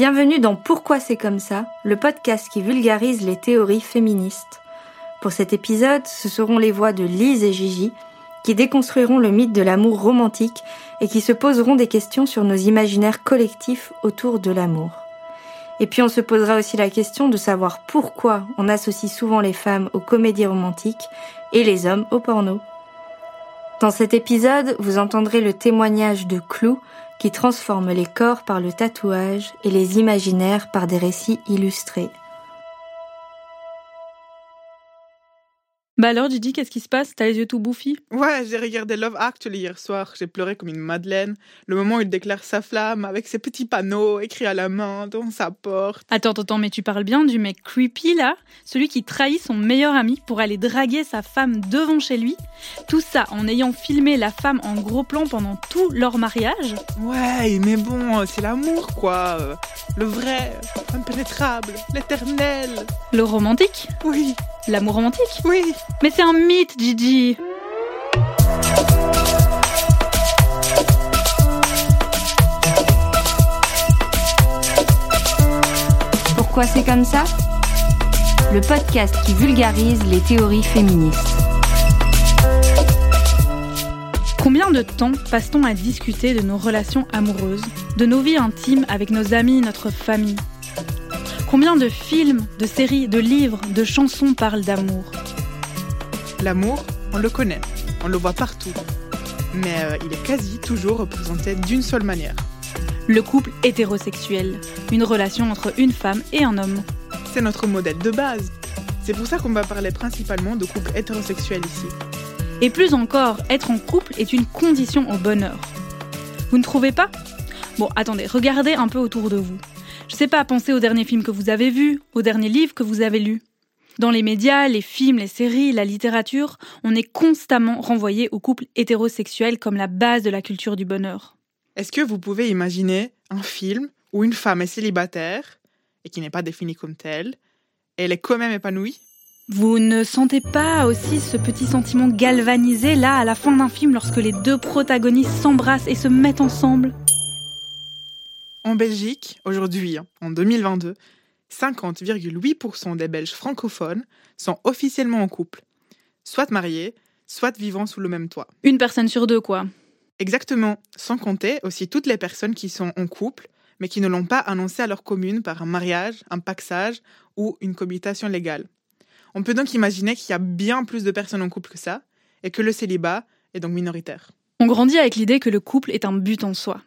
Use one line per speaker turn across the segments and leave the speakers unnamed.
Bienvenue dans Pourquoi c'est comme ça, le podcast qui vulgarise les théories féministes. Pour cet épisode, ce seront les voix de Lise et Gigi qui déconstruiront le mythe de l'amour romantique et qui se poseront des questions sur nos imaginaires collectifs autour de l'amour. Et puis on se posera aussi la question de savoir pourquoi on associe souvent les femmes aux comédies romantiques et les hommes au porno. Dans cet épisode, vous entendrez le témoignage de Clou qui transforme les corps par le tatouage et les imaginaires par des récits illustrés.
Bah alors, Gigi, qu'est-ce qui se passe? T'as les yeux tout bouffis?
Ouais, j'ai regardé Love Actually hier soir. J'ai pleuré comme une madeleine. Le moment où il déclare sa flamme avec ses petits panneaux écrits à la main devant sa porte.
Attends, attends, mais tu parles bien du mec creepy là? Celui qui trahit son meilleur ami pour aller draguer sa femme devant chez lui? Tout ça en ayant filmé la femme en gros plan pendant tout leur mariage?
Ouais, mais bon, c'est l'amour quoi. Le vrai, impénétrable, l'éternel.
Le romantique?
Oui.
L'amour romantique
Oui.
Mais c'est un mythe, Gigi
Pourquoi c'est comme ça? Le podcast qui vulgarise les théories féministes.
Combien de temps passe-t-on à discuter de nos relations amoureuses, de nos vies intimes avec nos amis, notre famille? Combien de films, de séries, de livres, de chansons parlent d'amour?
L'amour, on le connaît, on le voit partout, mais euh, il est quasi toujours représenté d'une seule manière.
Le couple hétérosexuel, une relation entre une femme et un homme.
C'est notre modèle de base. C'est pour ça qu'on va parler principalement de couple hétérosexuel ici.
Et plus encore, être en couple est une condition au bonheur. Vous ne trouvez pas? Bon, attendez, regardez un peu autour de vous. Je sais pas, pensez au dernier film que vous avez vu, au dernier livre que vous avez lu. Dans les médias, les films, les séries, la littérature, on est constamment renvoyé au couple hétérosexuel comme la base de la culture du bonheur.
Est-ce que vous pouvez imaginer un film où une femme est célibataire et qui n'est pas définie comme telle, et elle est quand même épanouie?
Vous ne sentez pas aussi ce petit sentiment galvanisé là à la fin d'un film lorsque les deux protagonistes s'embrassent et se mettent ensemble?
En Belgique, aujourd'hui, en 2022, 50,8% des Belges francophones sont officiellement en couple, soit mariés, soit vivant sous le même toit.
Une personne sur deux, quoi.
Exactement, sans compter aussi toutes les personnes qui sont en couple, mais qui ne l'ont pas annoncé à leur commune par un mariage, un paxage ou une cohabitation légale. On peut donc imaginer qu'il y a bien plus de personnes en couple que ça, et que le célibat est donc minoritaire.
On grandit avec l'idée que le couple est un but en soi.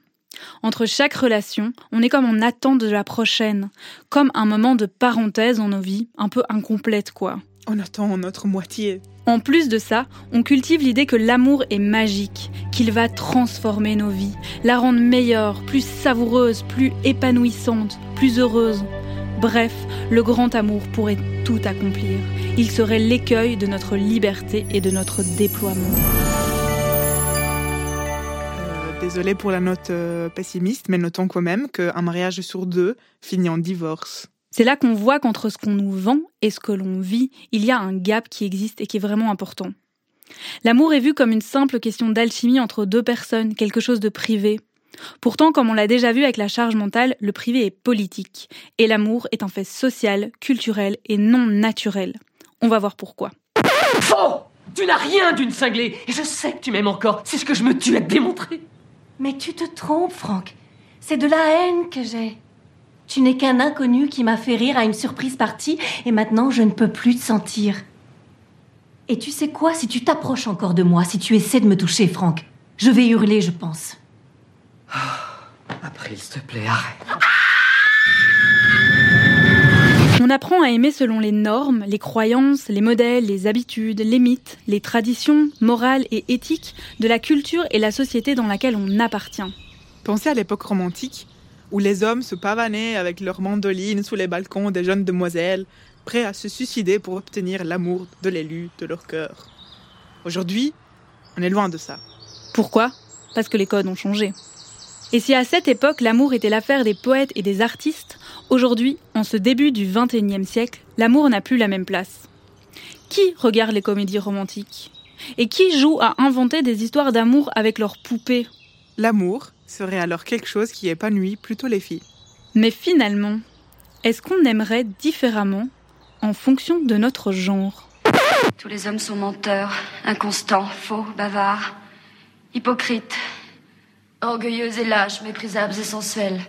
Entre chaque relation, on est comme en attente de la prochaine, comme un moment de parenthèse dans nos vies, un peu incomplète quoi.
On attend notre moitié.
En plus de ça, on cultive l'idée que l'amour est magique, qu'il va transformer nos vies, la rendre meilleure, plus savoureuse, plus épanouissante, plus heureuse. Bref, le grand amour pourrait tout accomplir. Il serait l'écueil de notre liberté et de notre déploiement.
Désolée pour la note euh, pessimiste, mais notons quand même qu'un mariage sur deux finit en divorce.
C'est là qu'on voit qu'entre ce qu'on nous vend et ce que l'on vit, il y a un gap qui existe et qui est vraiment important. L'amour est vu comme une simple question d'alchimie entre deux personnes, quelque chose de privé. Pourtant, comme on l'a déjà vu avec la charge mentale, le privé est politique, et l'amour est un fait social, culturel et non naturel. On va voir pourquoi.
Faux Tu n'as rien d'une cinglée, et je sais que tu m'aimes encore, c'est ce que je me tue à te démontrer.
Mais tu te trompes, Franck. C'est de la haine que j'ai. Tu n'es qu'un inconnu qui m'a fait rire à une surprise partie et maintenant je ne peux plus te sentir. Et tu sais quoi, si tu t'approches encore de moi, si tu essaies de me toucher, Franck, je vais hurler, je pense.
Après, s'il te plaît, arrête.
On apprend à aimer selon les normes, les croyances, les modèles, les habitudes, les mythes, les traditions morales et éthiques de la culture et la société dans laquelle on appartient.
Pensez à l'époque romantique, où les hommes se pavanaient avec leurs mandolines sous les balcons des jeunes demoiselles, prêts à se suicider pour obtenir l'amour de l'élu de leur cœur. Aujourd'hui, on est loin de ça.
Pourquoi? Parce que les codes ont changé. Et si à cette époque l'amour était l'affaire des poètes et des artistes, aujourd'hui, en ce début du XXIe siècle, l'amour n'a plus la même place. Qui regarde les comédies romantiques? Et qui joue à inventer des histoires d'amour avec leurs poupées?
L'amour serait alors quelque chose qui épanouit plutôt les filles.
Mais finalement, est-ce qu'on aimerait différemment en fonction de notre genre?
Tous les hommes sont menteurs, inconstants, faux, bavards, hypocrites, orgueilleux et lâches, méprisables et sensuels.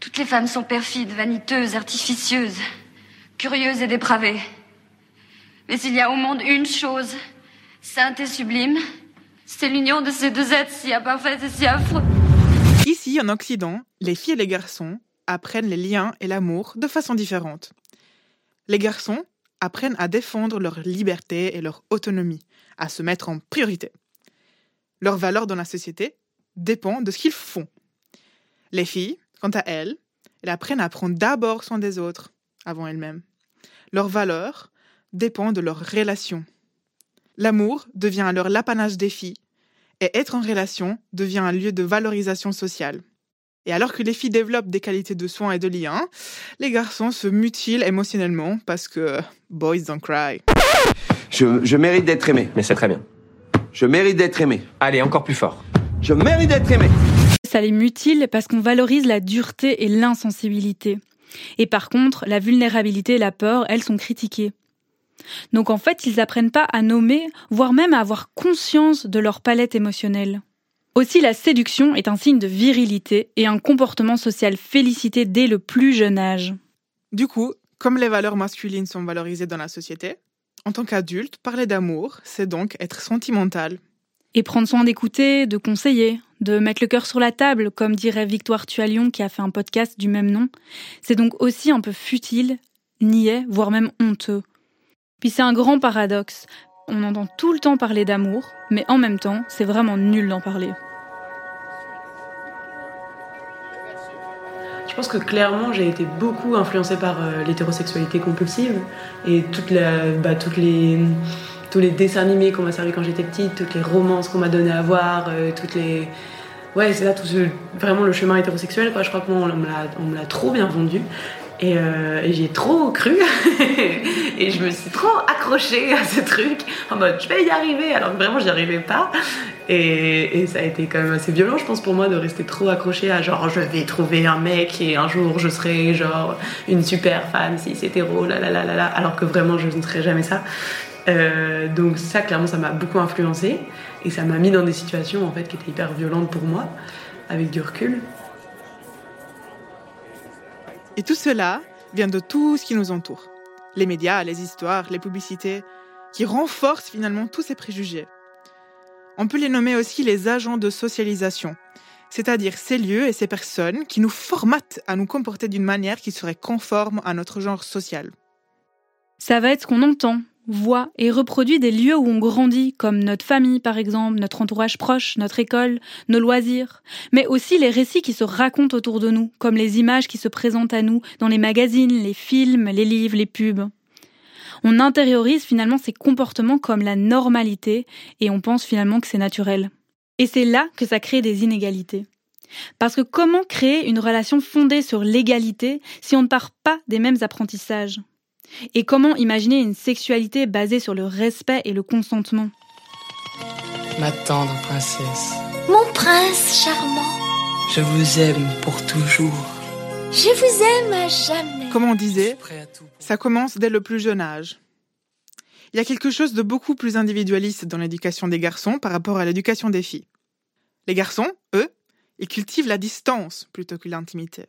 Toutes les femmes sont perfides, vaniteuses, artificieuses, curieuses et dépravées. Mais il y a au monde une chose, sainte et sublime, c'est l'union de ces deux êtres si imparfaits et si affreux.
Ici, en Occident, les filles et les garçons apprennent les liens et l'amour de façon différente. Les garçons apprennent à défendre leur liberté et leur autonomie, à se mettre en priorité. Leur valeur dans la société dépend de ce qu'ils font. Les filles, quant à elles, elles apprennent à prendre d'abord soin des autres, avant elles-mêmes. Leur valeur dépend de leurs relations. L'amour devient alors l'apanage des filles, et être en relation devient un lieu de valorisation sociale. Et alors que les filles développent des qualités de soins et de liens, les garçons se mutilent émotionnellement parce que boys don't cry.
Je, je mérite d'être aimé.
Mais c'est très bien.
Je mérite d'être aimé.
Allez, encore plus fort.
Je mérite d'être aimé.
Ça les mutile parce qu'on valorise la dureté et l'insensibilité. Et par contre, la vulnérabilité et la peur, elles sont critiquées. Donc en fait, ils apprennent pas à nommer, voire même à avoir conscience de leur palette émotionnelle. Aussi, la séduction est un signe de virilité et un comportement social félicité dès le plus jeune âge.
Du coup, comme les valeurs masculines sont valorisées dans la société, en tant qu'adulte, parler d'amour, c'est donc être sentimental.
Et prendre soin d'écouter, de conseiller, de mettre le cœur sur la table, comme dirait Victoire Tualion qui a fait un podcast du même nom, c'est donc aussi un peu futile, niais, voire même honteux. Puis c'est un grand paradoxe. On entend tout le temps parler d'amour, mais en même temps, c'est vraiment nul d'en parler.
Je pense que clairement, j'ai été beaucoup influencée par euh, l'hétérosexualité compulsive et bah, toutes les, tous les dessins animés qu'on m'a servi quand j'étais petite, toutes les romances qu'on m'a donné à voir, euh, toutes les. Ouais, c'est là tout vraiment le chemin hétérosexuel. Quoi. Je crois que moi, on me l'a- trop bien vendu. Et, euh, j'y ai trop cru. et je me suis trop accrochée à ce truc en mode je vais y arriver alors que vraiment j'y arrivais pas. Et, et ça a été quand même assez violent, je pense, pour moi de rester trop accrochée à genre je vais trouver un mec et un jour je serai genre une super femme si c'est hétéro, là là là là là, alors que vraiment je ne serai jamais ça. Euh, donc ça, clairement, ça m'a beaucoup influencé et ça m'a mis dans des situations en fait qui étaient hyper violentes pour moi, avec du recul.
Et tout cela vient de tout ce qui nous entoure. Les médias, les histoires, les publicités, qui renforcent finalement tous ces préjugés. On peut les nommer aussi les agents de socialisation, c'est-à-dire ces lieux et ces personnes qui nous formatent à nous comporter d'une manière qui serait conforme à notre genre social.
Ça va être ce qu'on entend, voit et reproduit des lieux où on grandit, comme notre famille par exemple, notre entourage proche, notre école, nos loisirs, mais aussi les récits qui se racontent autour de nous, comme les images qui se présentent à nous dans les magazines, les films, les livres, les pubs. On intériorise finalement ces comportements comme la normalité et on pense finalement que c'est naturel. Et c'est là que ça crée des inégalités. Parce que comment créer une relation fondée sur l'égalité si on ne part pas des mêmes apprentissages? Et comment imaginer une sexualité basée sur le respect et le consentement
Ma tendre princesse,
Mon prince charmant,
je vous aime pour toujours.
je vous aime à jamais.
Comme on disait, ça commence dès le plus jeune âge. Il y a quelque chose de beaucoup plus individualiste dans l'éducation des garçons par rapport à l'éducation des filles. Les garçons, eux, ils cultivent la distance plutôt que l'intimité.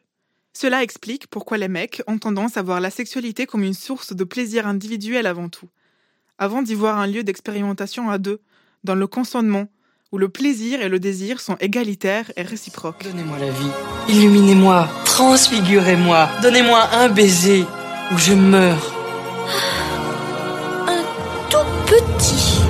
Cela explique pourquoi les mecs ont tendance à voir la sexualité comme une source de plaisir individuel avant tout, avant d'y voir un lieu d'expérimentation à deux, dans le consentement, où le plaisir et le désir sont égalitaires et réciproques.
Donnez-moi la vie, illuminez-moi, transfigurez-moi, donnez-moi un baiser ou je meurs.
Un tout petit.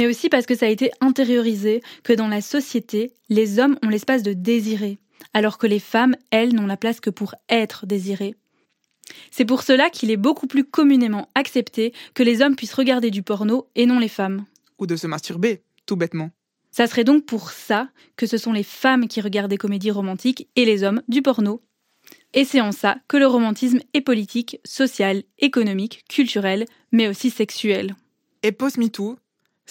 mais aussi parce que ça a été intériorisé que dans la société, les hommes ont l'espace de désirer, alors que les femmes, elles, n'ont la place que pour être désirées. C'est pour cela qu'il est beaucoup plus communément accepté que les hommes puissent regarder du porno et non les femmes.
Ou de se masturber, tout bêtement.
Ça serait donc pour ça que ce sont les femmes qui regardent des comédies romantiques et les hommes du porno. Et c'est en ça que le romantisme est politique, social, économique, culturel, mais aussi sexuel.
Et post-MeToo,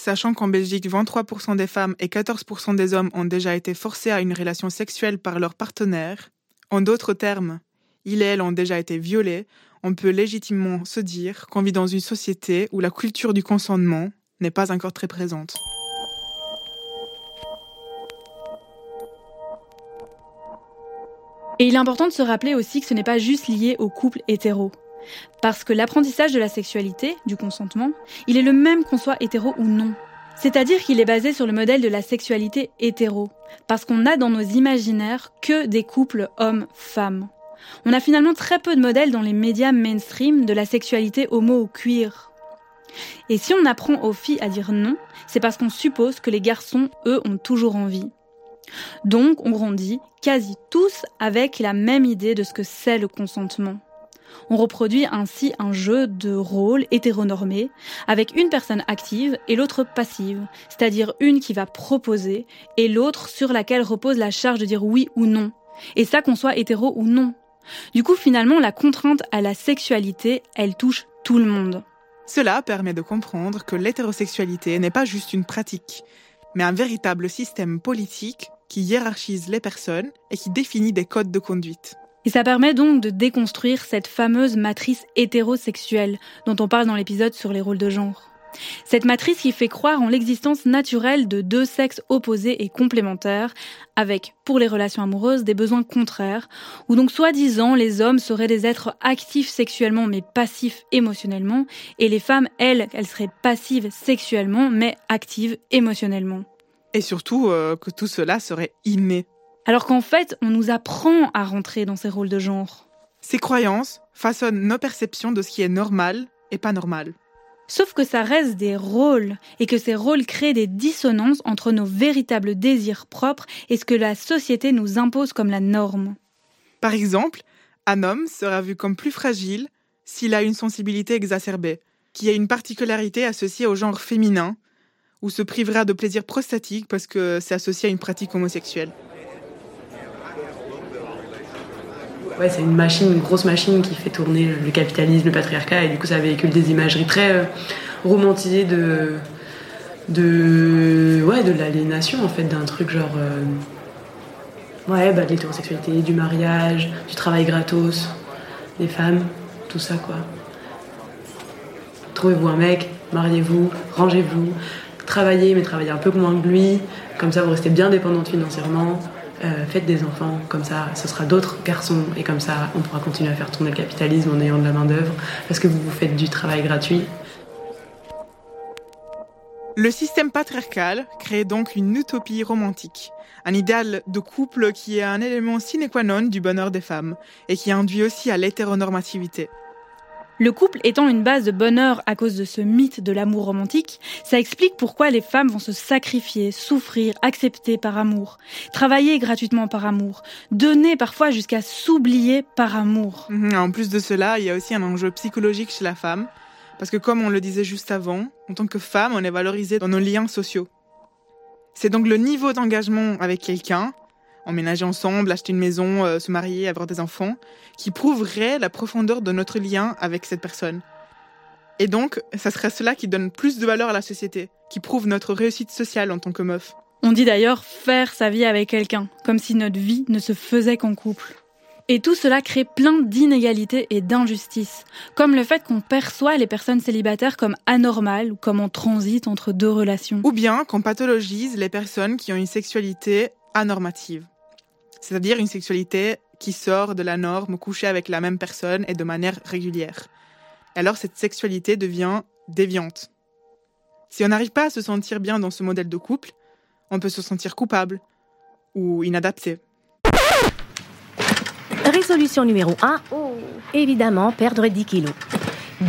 sachant qu'en Belgique, 23% des femmes et 14% des hommes ont déjà été forcés à une relation sexuelle par leur partenaire, En d'autres termes, il et elle ont déjà été violés, on peut légitimement se dire qu'on vit dans une société où la culture du consentement n'est pas encore très présente.
Et il est important de se rappeler aussi que ce n'est pas juste lié au couple hétéro. Parce que l'apprentissage de la sexualité, du consentement, il est le même qu'on soit hétéro ou non. C'est-à-dire qu'il est basé sur le modèle de la sexualité hétéro. Parce qu'on a dans nos imaginaires que des couples hommes-femmes. On a finalement très peu de modèles dans les médias mainstream de la sexualité homo ou queer. Et si on apprend aux filles à dire non, c'est parce qu'on suppose que les garçons, eux, ont toujours envie. Donc, on grandit quasi tous avec la même idée de ce que c'est le consentement. On reproduit ainsi un jeu de rôles hétéronormé, avec une personne active et l'autre passive, c'est-à-dire une qui va proposer et l'autre sur laquelle repose la charge de dire oui ou non. Et ça qu'on soit hétéro ou non. Du coup, finalement, la contrainte à la sexualité, elle touche tout le monde.
Cela permet de comprendre que l'hétérosexualité n'est pas juste une pratique, mais un véritable système politique qui hiérarchise les personnes et qui définit des codes de conduite.
Et ça permet donc de déconstruire cette fameuse matrice hétérosexuelle dont on parle dans l'épisode sur les rôles de genre. Cette matrice qui fait croire en l'existence naturelle de deux sexes opposés et complémentaires, avec, pour les relations amoureuses, des besoins contraires, où donc soi-disant les hommes seraient des êtres actifs sexuellement mais passifs émotionnellement, et les femmes, elles, elles seraient passives sexuellement mais actives émotionnellement.
Et surtout euh, que tout cela serait inné.
Alors qu'en fait, on nous apprend à rentrer dans ces rôles de genre.
Ces croyances façonnent nos perceptions de ce qui est normal et pas normal.
Sauf que ça reste des rôles et que ces rôles créent des dissonances entre nos véritables désirs propres et ce que la société nous impose comme la norme.
Par exemple, un homme sera vu comme plus fragile s'il a une sensibilité exacerbée, qui a une particularité associée au genre féminin, ou se privera de plaisir prostatique parce que c'est associé à une pratique homosexuelle.
Ouais, c'est une machine, une grosse machine qui fait tourner le capitalisme, le patriarcat, et du coup ça véhicule des imageries très euh, romantisées de, de, ouais, de l'aliénation en fait, d'un truc genre, euh, ouais, bah, de l'hétérosexualité, du mariage, du travail gratos, des femmes, tout ça quoi. Trouvez-vous un mec, mariez-vous, rangez-vous, travaillez, mais travaillez un peu moins que lui, comme ça vous restez bien dépendante financièrement. Euh, faites des enfants, comme ça ce sera d'autres garçons et comme ça on pourra continuer à faire tourner le capitalisme en ayant de la main-d'œuvre parce que vous vous faites du travail gratuit.
Le système patriarcal crée donc une utopie romantique, un idéal de couple qui est un élément sine qua non du bonheur des femmes et qui induit aussi à l'hétéronormativité.
Le couple étant une base de bonheur à cause de ce mythe de l'amour romantique, ça explique pourquoi les femmes vont se sacrifier, souffrir, accepter par amour, travailler gratuitement par amour, donner parfois jusqu'à s'oublier par amour.
Mhm, en plus de cela, il y a aussi un enjeu psychologique chez la femme, parce que comme on le disait juste avant, en tant que femme, on est valorisé dans nos liens sociaux. C'est donc le niveau d'engagement avec quelqu'un emménager ensemble, acheter une maison, euh, se marier, avoir des enfants, qui prouverait la profondeur de notre lien avec cette personne. Et donc, ça serait cela qui donne plus de valeur à la société, qui prouve notre réussite sociale en tant que meuf.
On dit d'ailleurs faire sa vie avec quelqu'un, comme si notre vie ne se faisait qu'en couple. Et tout cela crée plein d'inégalités et d'injustices, comme le fait qu'on perçoit les personnes célibataires comme anormales ou comme en transit entre deux relations.
Ou bien qu'on pathologise les personnes qui ont une sexualité anormative c'est-à-dire une sexualité qui sort de la norme, coucher avec la même personne et de manière régulière. Alors cette sexualité devient déviante. Si on n'arrive pas à se sentir bien dans ce modèle de couple, on peut se sentir coupable ou inadapté.
Résolution numéro 1, évidemment perdre 10 kilos.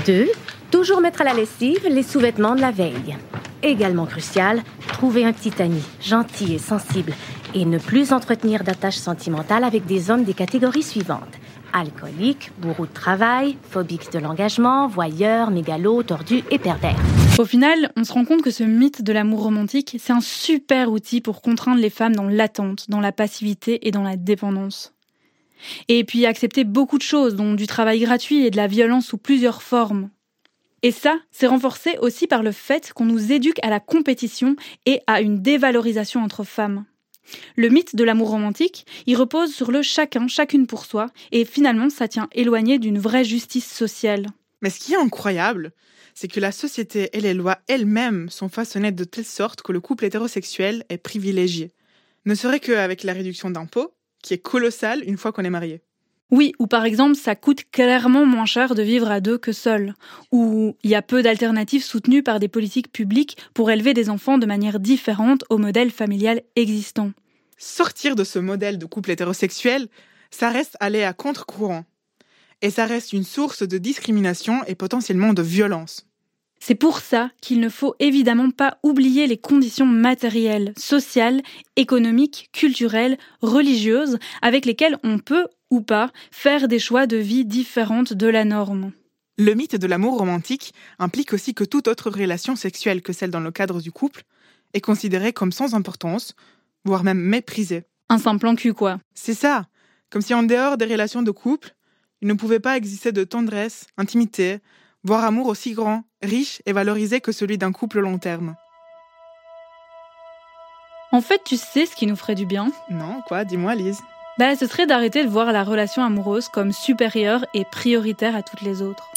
2. Toujours mettre à la lessive les sous-vêtements de la veille. Également crucial, trouver un petit ami, gentil et sensible, et ne plus entretenir d'attaches sentimentales avec des hommes des catégories suivantes. Alcoolique, bourreau de travail, phobique de l'engagement, voyeur, mégalo, tordu et pervers.
Au final, on se rend compte que ce mythe de l'amour romantique, c'est un super outil pour contraindre les femmes dans l'attente, dans la passivité et dans la dépendance. Et puis accepter beaucoup de choses, dont du travail gratuit et de la violence sous plusieurs formes. Et ça, c'est renforcé aussi par le fait qu'on nous éduque à la compétition et à une dévalorisation entre femmes. Le mythe de l'amour romantique, il repose sur le chacun, chacune pour soi, et finalement ça tient éloigné d'une vraie justice sociale.
Mais ce qui est incroyable, c'est que la société et les lois elles-mêmes sont façonnées de telle sorte que le couple hétérosexuel est privilégié. Ne serait qu'avec la réduction d'impôts, qui est colossale une fois qu'on est marié.
Oui, ou par exemple, ça coûte clairement moins cher de vivre à deux que seul, ou il y a peu d'alternatives soutenues par des politiques publiques pour élever des enfants de manière différente au modèle familial existant.
Sortir de ce modèle de couple hétérosexuel, ça reste aller à contre-courant. Et ça reste une source de discrimination et potentiellement de violence.
C'est pour ça qu'il ne faut évidemment pas oublier les conditions matérielles, sociales, économiques, culturelles, religieuses avec lesquelles on peut ou pas faire des choix de vie différentes de la norme.
Le mythe de l'amour romantique implique aussi que toute autre relation sexuelle que celle dans le cadre du couple est considérée comme sans importance, voire même méprisée.
Un simple en cul, quoi.
C'est ça. Comme si en dehors des relations de couple, il ne pouvait pas exister de tendresse, intimité, voire amour aussi grand, riche et valorisé que celui d'un couple long terme.
En fait, tu sais ce qui nous ferait du bien?
Non, quoi Dis-moi, Lise.
Bah, ce serait d'arrêter de voir la relation amoureuse comme supérieure et prioritaire à toutes les autres.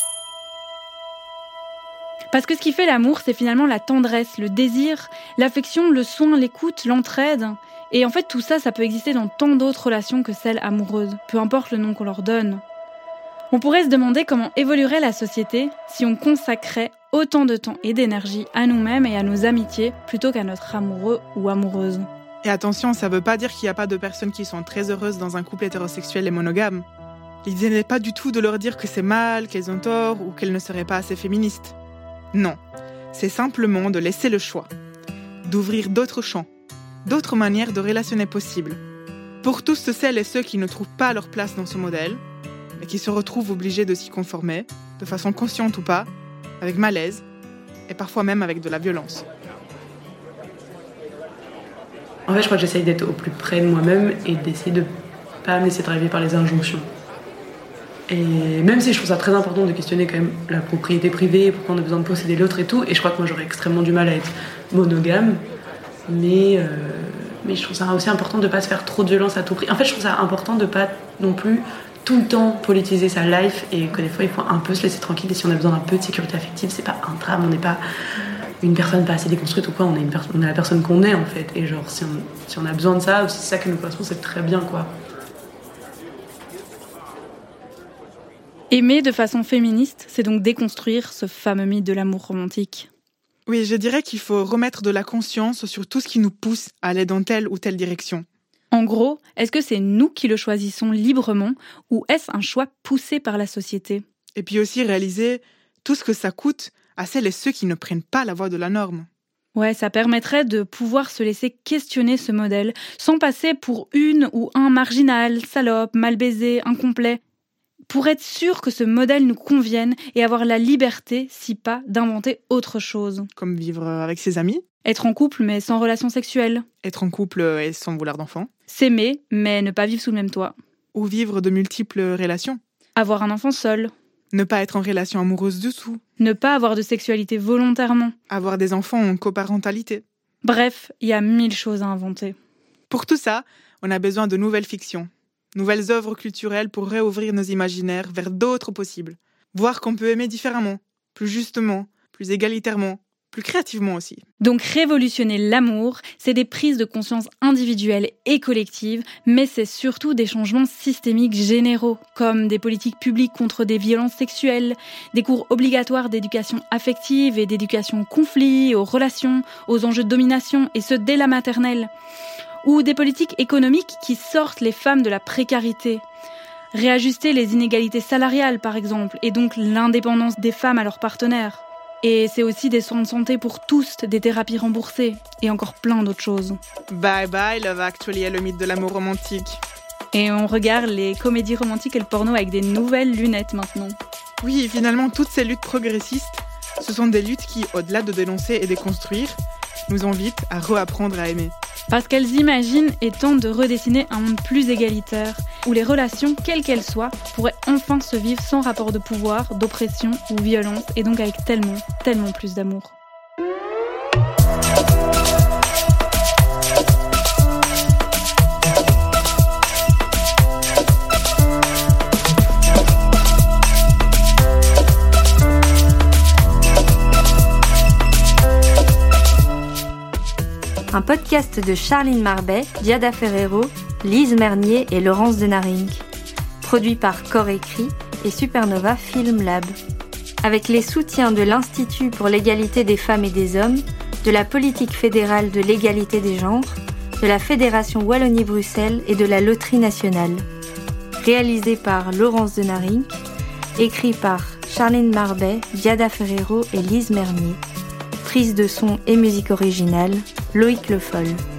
Parce que ce qui fait l'amour, c'est finalement la tendresse, le désir, l'affection, le soin, l'écoute, l'entraide. Et en fait, tout ça, ça peut exister dans tant d'autres relations que celles amoureuses, peu importe le nom qu'on leur donne. On pourrait se demander comment évoluerait la société si on consacrait autant de temps et d'énergie à nous-mêmes et à nos amitiés plutôt qu'à notre amoureux ou amoureuse.
Et attention, ça veut pas dire qu'il n'y a pas de personnes qui sont très heureuses dans un couple hétérosexuel et monogame. L'idée n'est pas du tout de leur dire que c'est mal, qu'elles ont tort ou qu'elles ne seraient pas assez féministes. Non, c'est simplement de laisser le choix, d'ouvrir d'autres champs, d'autres manières de relationner possibles. Pour tous celles et ceux qui ne trouvent pas leur place dans ce modèle, et qui se retrouvent obligés de s'y conformer, de façon consciente ou pas, avec malaise, et parfois même avec de la violence.
En fait, je crois que j'essaye d'être au plus près de moi-même et d'essayer de pas me laisser driver par les injonctions. Et même si je trouve ça très important de questionner quand même la propriété privée, pourquoi on a besoin de posséder l'autre et tout, et je crois que moi j'aurais extrêmement du mal à être monogame, mais, euh, mais je trouve ça aussi important de pas se faire trop de violence à tout prix. En fait, je trouve ça important de pas non plus tout le temps politiser sa life et que des fois il faut un peu se laisser tranquille et si on a besoin d'un peu de sécurité affective, c'est pas un drame, on n'est pas une personne pas assez déconstruite ou quoi, on est, une on est la personne qu'on est en fait. Et genre, si on, si on a besoin de ça, ou si c'est ça qui nous correspond, c'est très bien quoi.
Aimer de façon féministe, c'est donc déconstruire ce fameux mythe de l'amour romantique.
Oui, je dirais qu'il faut remettre de la conscience sur tout ce qui nous pousse à aller dans telle ou telle direction.
En gros, est-ce que c'est nous qui le choisissons librement ou est-ce un choix poussé par la société?
Et puis aussi réaliser tout ce que ça coûte à celles et ceux qui ne prennent pas la voie de la norme.
Ouais, ça permettrait de pouvoir se laisser questionner ce modèle sans passer pour une ou un marginal, salope, mal baisé, incomplet, pour être sûr que ce modèle nous convienne et avoir la liberté, si pas, d'inventer autre chose.
Comme vivre avec ses amis
Être en couple mais sans relation sexuelle.
Être en couple et sans vouloir d'enfant.
S'aimer mais ne pas vivre sous le même toit.
Ou vivre de multiples relations.
Avoir un enfant seul.
Ne pas être en relation amoureuse dessous.
Ne pas avoir de sexualité volontairement.
Avoir des enfants en coparentalité.
Bref, il y a mille choses à inventer.
Pour tout ça, on a besoin de nouvelles fictions, nouvelles œuvres culturelles pour réouvrir nos imaginaires vers d'autres possibles. Voir qu'on peut aimer différemment, plus justement, plus égalitairement, créativement aussi.
Donc révolutionner l'amour, c'est des prises de conscience individuelles et collectives, mais c'est surtout des changements systémiques généraux, comme des politiques publiques contre des violences sexuelles, des cours obligatoires d'éducation affective et d'éducation au conflit, aux relations, aux enjeux de domination, et ce dès la maternelle, ou des politiques économiques qui sortent les femmes de la précarité. Réajuster les inégalités salariales, par exemple, et donc l'indépendance des femmes à leurs partenaires. Et c'est aussi des soins de santé pour tous, des thérapies remboursées et encore plein d'autres choses.
Bye bye Love Actually et le mythe de l'amour romantique.
Et on regarde les comédies romantiques et le porno avec des nouvelles lunettes maintenant.
Oui, finalement, toutes ces luttes progressistes, ce sont des luttes qui, au-delà de dénoncer et déconstruire, nous invitent à reapprendre à aimer.
Parce qu'elles imaginent et tentent de redessiner un monde plus égalitaire, où les relations, quelles qu'elles soient, pourraient enfin se vivre sans rapport de pouvoir, d'oppression ou violence, et donc avec tellement, tellement plus d'amour.
Un podcast de Charline Marbet, Diada Ferrero, Lise Mernier et Laurence Denaring. Produit par Corps Écrit et Supernova Film Lab. Avec les soutiens de l'Institut pour l'égalité des femmes et des hommes, de la politique fédérale de l'égalité des genres, de la Fédération Wallonie-Bruxelles et de la Loterie nationale. Réalisé par Laurence Denaring, écrit par Charline Marbet, Diada Ferrero et Lise Mernier. Prise de son et musique originale, Loïc Le Foll.